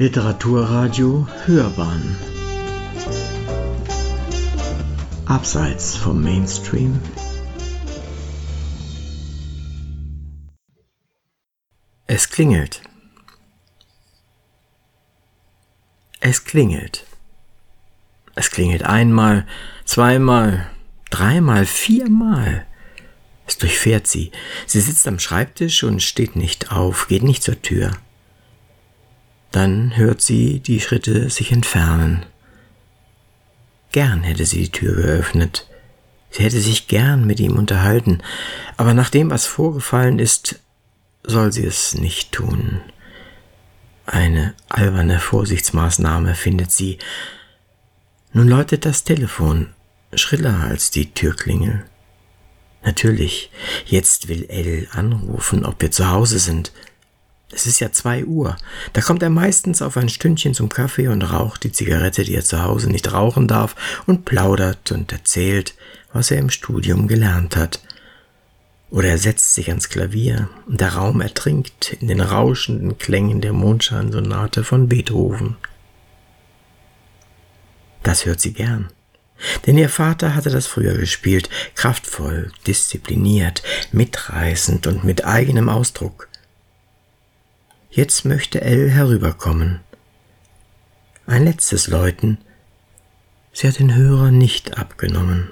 Literaturradio Hörbahn Abseits vom Mainstream Es klingelt. Es klingelt. Es klingelt einmal, zweimal, dreimal, viermal. Es durchfährt sie. Sie sitzt am Schreibtisch und steht nicht auf, geht nicht zur Tür. Dann hört sie die Schritte sich entfernen. Gern hätte sie die Tür geöffnet. Sie hätte sich gern mit ihm unterhalten, aber nach dem, was vorgefallen ist, soll sie es nicht tun. Eine alberne Vorsichtsmaßnahme findet sie. Nun läutet das Telefon, schriller als die Türklingel. Natürlich, jetzt will Elle anrufen, ob wir zu Hause sind. Es ist ja zwei Uhr. Da kommt er meistens auf ein Stündchen zum Kaffee und raucht die Zigarette, die er zu Hause nicht rauchen darf, und plaudert und erzählt, was er im Studium gelernt hat. Oder er setzt sich ans Klavier und der Raum ertrinkt in den rauschenden Klängen der Mondscheinsonate von Beethoven. Das hört sie gern. Denn ihr Vater hatte das früher gespielt, kraftvoll, diszipliniert, mitreißend und mit eigenem Ausdruck. Jetzt möchte Elle herüberkommen. Ein letztes Läuten. Sie hat den Hörer nicht abgenommen.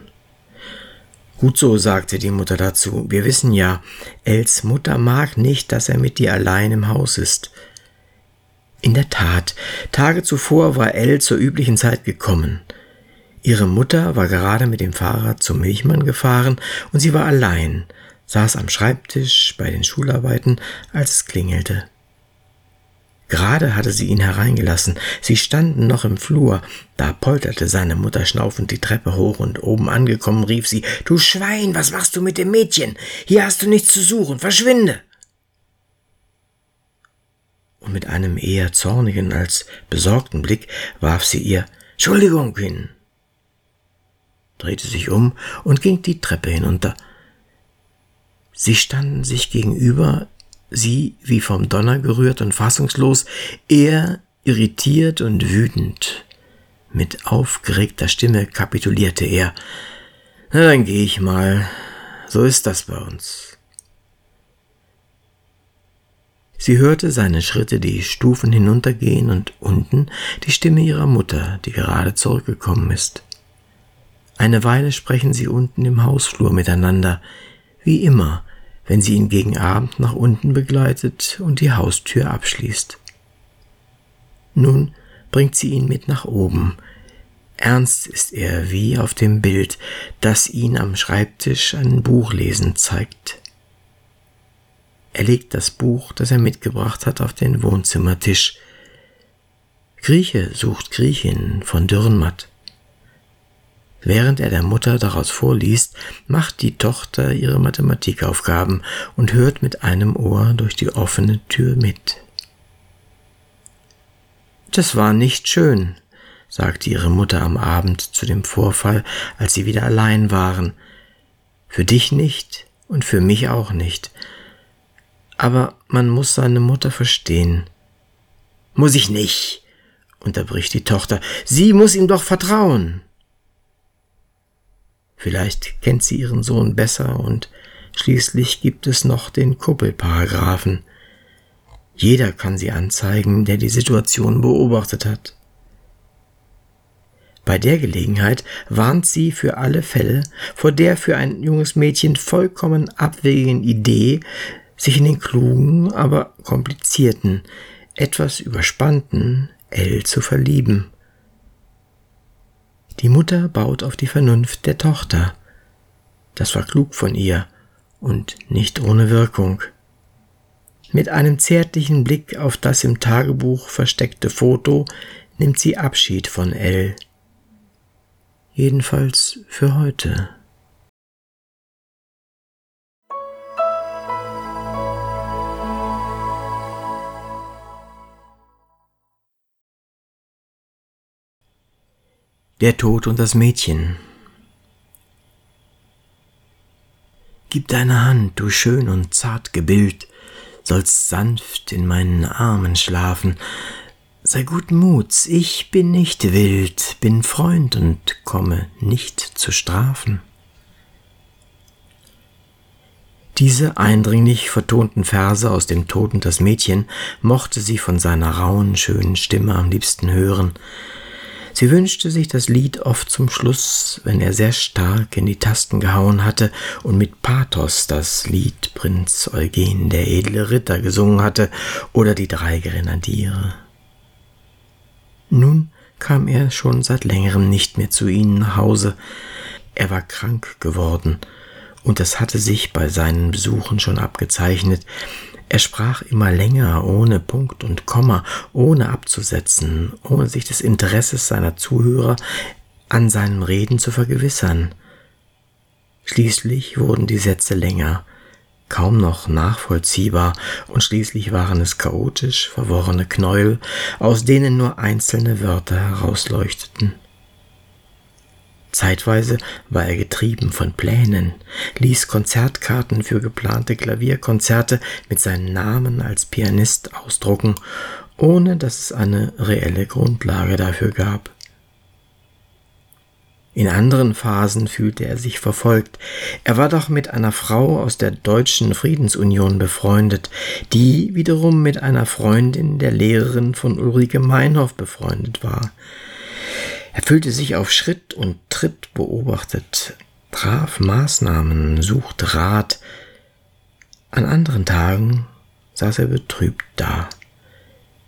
Gut so, sagte die Mutter dazu. Wir wissen ja, Els Mutter mag nicht, dass er mit dir allein im Haus ist. In der Tat, Tage zuvor war Elle zur üblichen Zeit gekommen. Ihre Mutter war gerade mit dem Fahrrad zum Milchmann gefahren und sie war allein, saß am Schreibtisch bei den Schularbeiten, als es klingelte. Gerade hatte sie ihn hereingelassen. Sie standen noch im Flur. Da polterte seine Mutter schnaufend die Treppe hoch und oben angekommen rief sie, Du Schwein, was machst du mit dem Mädchen? Hier hast du nichts zu suchen. Verschwinde! Und mit einem eher zornigen als besorgten Blick warf sie ihr Entschuldigung hin, drehte sich um und ging die Treppe hinunter. Sie standen sich gegenüber sie wie vom Donner gerührt und fassungslos, er irritiert und wütend. Mit aufgeregter Stimme kapitulierte er. Na, dann geh ich mal. So ist das bei uns. Sie hörte seine Schritte die Stufen hinuntergehen und unten die Stimme ihrer Mutter, die gerade zurückgekommen ist. Eine Weile sprechen sie unten im Hausflur miteinander, wie immer, wenn sie ihn gegen Abend nach unten begleitet und die Haustür abschließt. Nun bringt sie ihn mit nach oben. Ernst ist er wie auf dem Bild, das ihn am Schreibtisch ein Buch lesen zeigt. Er legt das Buch, das er mitgebracht hat, auf den Wohnzimmertisch. Grieche sucht Griechin von Dürrenmatt. Während er der Mutter daraus vorliest, macht die Tochter ihre Mathematikaufgaben und hört mit einem Ohr durch die offene Tür mit. Das war nicht schön, sagte ihre Mutter am Abend zu dem Vorfall, als sie wieder allein waren. Für dich nicht und für mich auch nicht. Aber man muss seine Mutter verstehen. Muss ich nicht, unterbricht die Tochter. Sie muss ihm doch vertrauen. Vielleicht kennt sie ihren Sohn besser und schließlich gibt es noch den Kuppelparagraphen. Jeder kann sie anzeigen, der die Situation beobachtet hat. Bei der Gelegenheit warnt sie für alle Fälle vor der für ein junges Mädchen vollkommen abwegigen Idee, sich in den klugen, aber komplizierten, etwas überspannten L zu verlieben. Die Mutter baut auf die Vernunft der Tochter. Das war klug von ihr und nicht ohne Wirkung. Mit einem zärtlichen Blick auf das im Tagebuch versteckte Foto nimmt sie Abschied von Elle. Jedenfalls für heute. Der Tod und das Mädchen. Gib deine Hand, du schön und zart gebild, sollst sanft in meinen Armen schlafen, Sei guten Muts, ich bin nicht wild, bin Freund und komme nicht zu strafen. Diese eindringlich vertonten Verse aus dem Tod und das Mädchen mochte sie von seiner rauen, schönen Stimme am liebsten hören. Sie wünschte sich das Lied oft zum Schluss, wenn er sehr stark in die Tasten gehauen hatte und mit Pathos das Lied Prinz Eugen, der edle Ritter, gesungen hatte oder die drei Grenadiere. Nun kam er schon seit längerem nicht mehr zu ihnen nach Hause. Er war krank geworden und das hatte sich bei seinen Besuchen schon abgezeichnet. Er sprach immer länger, ohne Punkt und Komma, ohne abzusetzen, ohne sich des Interesses seiner Zuhörer an seinen Reden zu vergewissern. Schließlich wurden die Sätze länger, kaum noch nachvollziehbar, und schließlich waren es chaotisch verworrene Knäuel, aus denen nur einzelne Wörter herausleuchteten. Zeitweise war er getrieben von Plänen, ließ Konzertkarten für geplante Klavierkonzerte mit seinem Namen als Pianist ausdrucken, ohne dass es eine reelle Grundlage dafür gab. In anderen Phasen fühlte er sich verfolgt. Er war doch mit einer Frau aus der Deutschen Friedensunion befreundet, die wiederum mit einer Freundin der Lehrerin von Ulrike Meinhoff befreundet war. Er fühlte sich auf Schritt und Tritt beobachtet, traf Maßnahmen, suchte Rat. An anderen Tagen saß er betrübt da.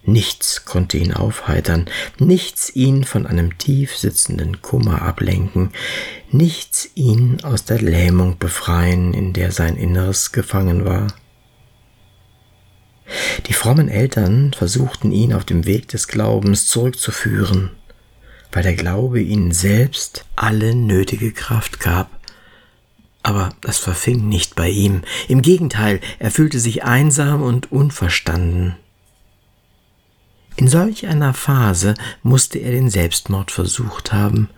Nichts konnte ihn aufheitern, nichts ihn von einem tief sitzenden Kummer ablenken, nichts ihn aus der Lähmung befreien, in der sein Inneres gefangen war. Die frommen Eltern versuchten ihn auf dem Weg des Glaubens zurückzuführen weil der Glaube ihnen selbst alle nötige Kraft gab. Aber das verfing nicht bei ihm. Im Gegenteil, er fühlte sich einsam und unverstanden. In solch einer Phase musste er den Selbstmord versucht haben.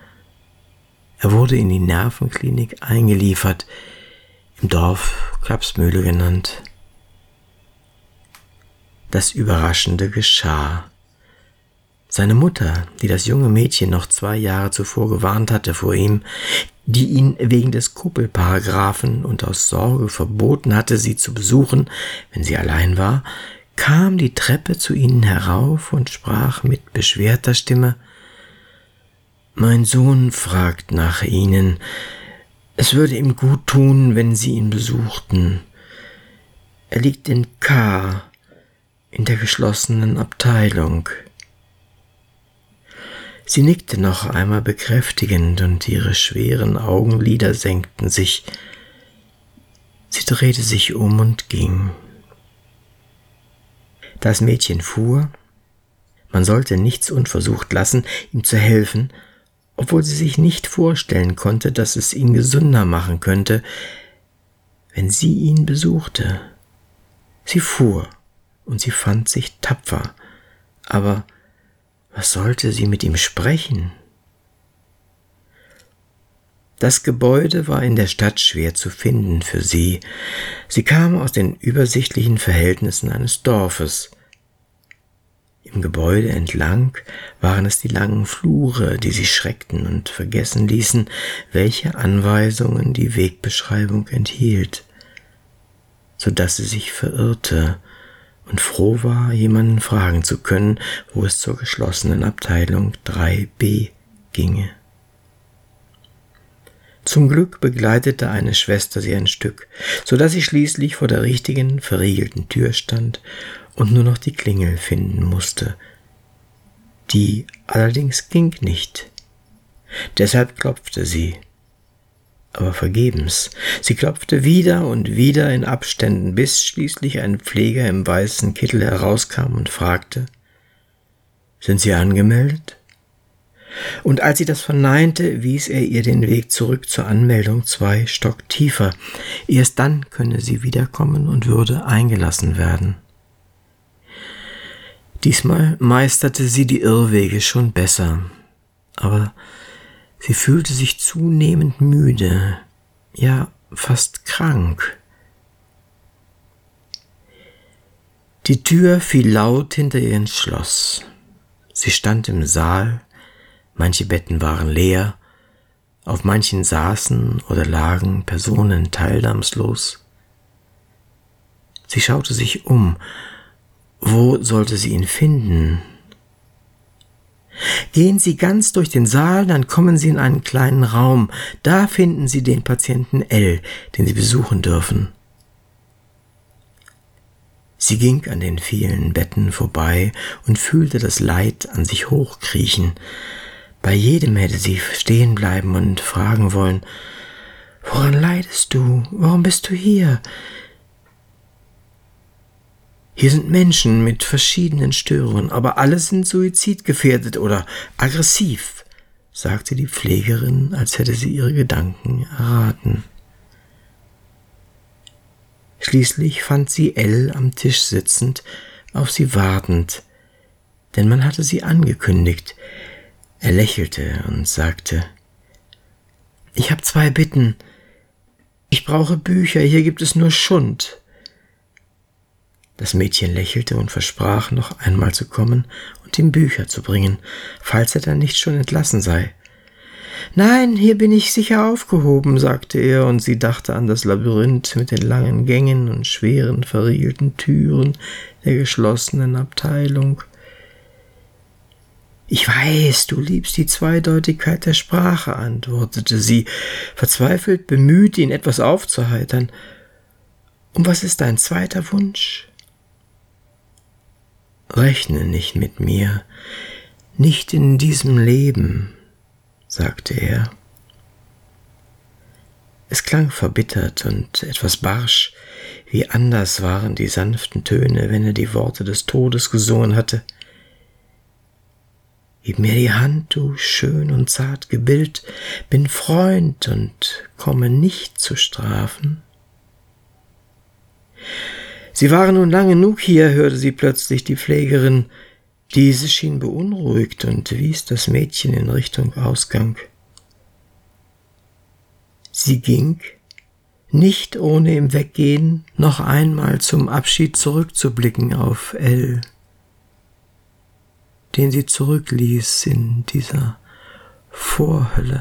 Er wurde in die Nervenklinik eingeliefert, im Dorf Klapsmühle genannt. Das Überraschende geschah. Seine Mutter, die das junge Mädchen noch zwei Jahre zuvor gewarnt hatte vor ihm, die ihn wegen des Kuppelparagraphen und aus Sorge verboten hatte, sie zu besuchen, wenn sie allein war, kam die Treppe zu ihnen herauf und sprach mit beschwerter Stimme Mein Sohn fragt nach Ihnen. Es würde ihm gut tun, wenn Sie ihn besuchten. Er liegt in K in der geschlossenen Abteilung. Sie nickte noch einmal bekräftigend und ihre schweren Augenlider senkten sich. Sie drehte sich um und ging. Das Mädchen fuhr. Man sollte nichts unversucht lassen, ihm zu helfen, obwohl sie sich nicht vorstellen konnte, dass es ihn gesünder machen könnte, wenn sie ihn besuchte. Sie fuhr und sie fand sich tapfer, aber was sollte sie mit ihm sprechen? Das Gebäude war in der Stadt schwer zu finden für sie. Sie kam aus den übersichtlichen Verhältnissen eines Dorfes. Im Gebäude entlang waren es die langen Flure, die sie schreckten und vergessen ließen, welche Anweisungen die Wegbeschreibung enthielt, so dass sie sich verirrte und froh war, jemanden fragen zu können, wo es zur geschlossenen Abteilung 3b ginge. Zum Glück begleitete eine Schwester sie ein Stück, so dass sie schließlich vor der richtigen, verriegelten Tür stand und nur noch die Klingel finden musste. Die allerdings ging nicht. Deshalb klopfte sie aber vergebens. Sie klopfte wieder und wieder in Abständen, bis schließlich ein Pfleger im weißen Kittel herauskam und fragte Sind Sie angemeldet? Und als sie das verneinte, wies er ihr den Weg zurück zur Anmeldung zwei Stock tiefer. Erst dann könne sie wiederkommen und würde eingelassen werden. Diesmal meisterte sie die Irrwege schon besser, aber Sie fühlte sich zunehmend müde, ja fast krank. Die Tür fiel laut hinter ihr ins Schloss. Sie stand im Saal, manche Betten waren leer, auf manchen saßen oder lagen Personen teilnahmslos. Sie schaute sich um, wo sollte sie ihn finden? Gehen Sie ganz durch den Saal, dann kommen Sie in einen kleinen Raum. Da finden Sie den Patienten L, den Sie besuchen dürfen. Sie ging an den vielen Betten vorbei und fühlte das Leid an sich hochkriechen. Bei jedem hätte sie stehen bleiben und fragen wollen, Woran leidest du? Warum bist du hier? Hier sind Menschen mit verschiedenen Störungen, aber alle sind suizidgefährdet oder aggressiv, sagte die Pflegerin, als hätte sie ihre Gedanken erraten. Schließlich fand sie Elle am Tisch sitzend, auf sie wartend, denn man hatte sie angekündigt. Er lächelte und sagte Ich habe zwei Bitten. Ich brauche Bücher, hier gibt es nur Schund. Das Mädchen lächelte und versprach, noch einmal zu kommen und ihm Bücher zu bringen, falls er dann nicht schon entlassen sei. Nein, hier bin ich sicher aufgehoben, sagte er, und sie dachte an das Labyrinth mit den langen Gängen und schweren verriegelten Türen der geschlossenen Abteilung. Ich weiß, du liebst die Zweideutigkeit der Sprache, antwortete sie, verzweifelt bemüht, ihn etwas aufzuheitern. Und was ist dein zweiter Wunsch? Rechne nicht mit mir, nicht in diesem Leben, sagte er. Es klang verbittert und etwas barsch, wie anders waren die sanften Töne, wenn er die Worte des Todes gesungen hatte. Gib mir die Hand, du schön und zart gebild, bin Freund und komme nicht zu strafen. Sie waren nun lang genug hier, hörte sie plötzlich die Pflegerin, diese schien beunruhigt und wies das Mädchen in Richtung Ausgang. Sie ging, nicht ohne im Weggehen noch einmal zum Abschied zurückzublicken auf Elle, den sie zurückließ in dieser Vorhölle.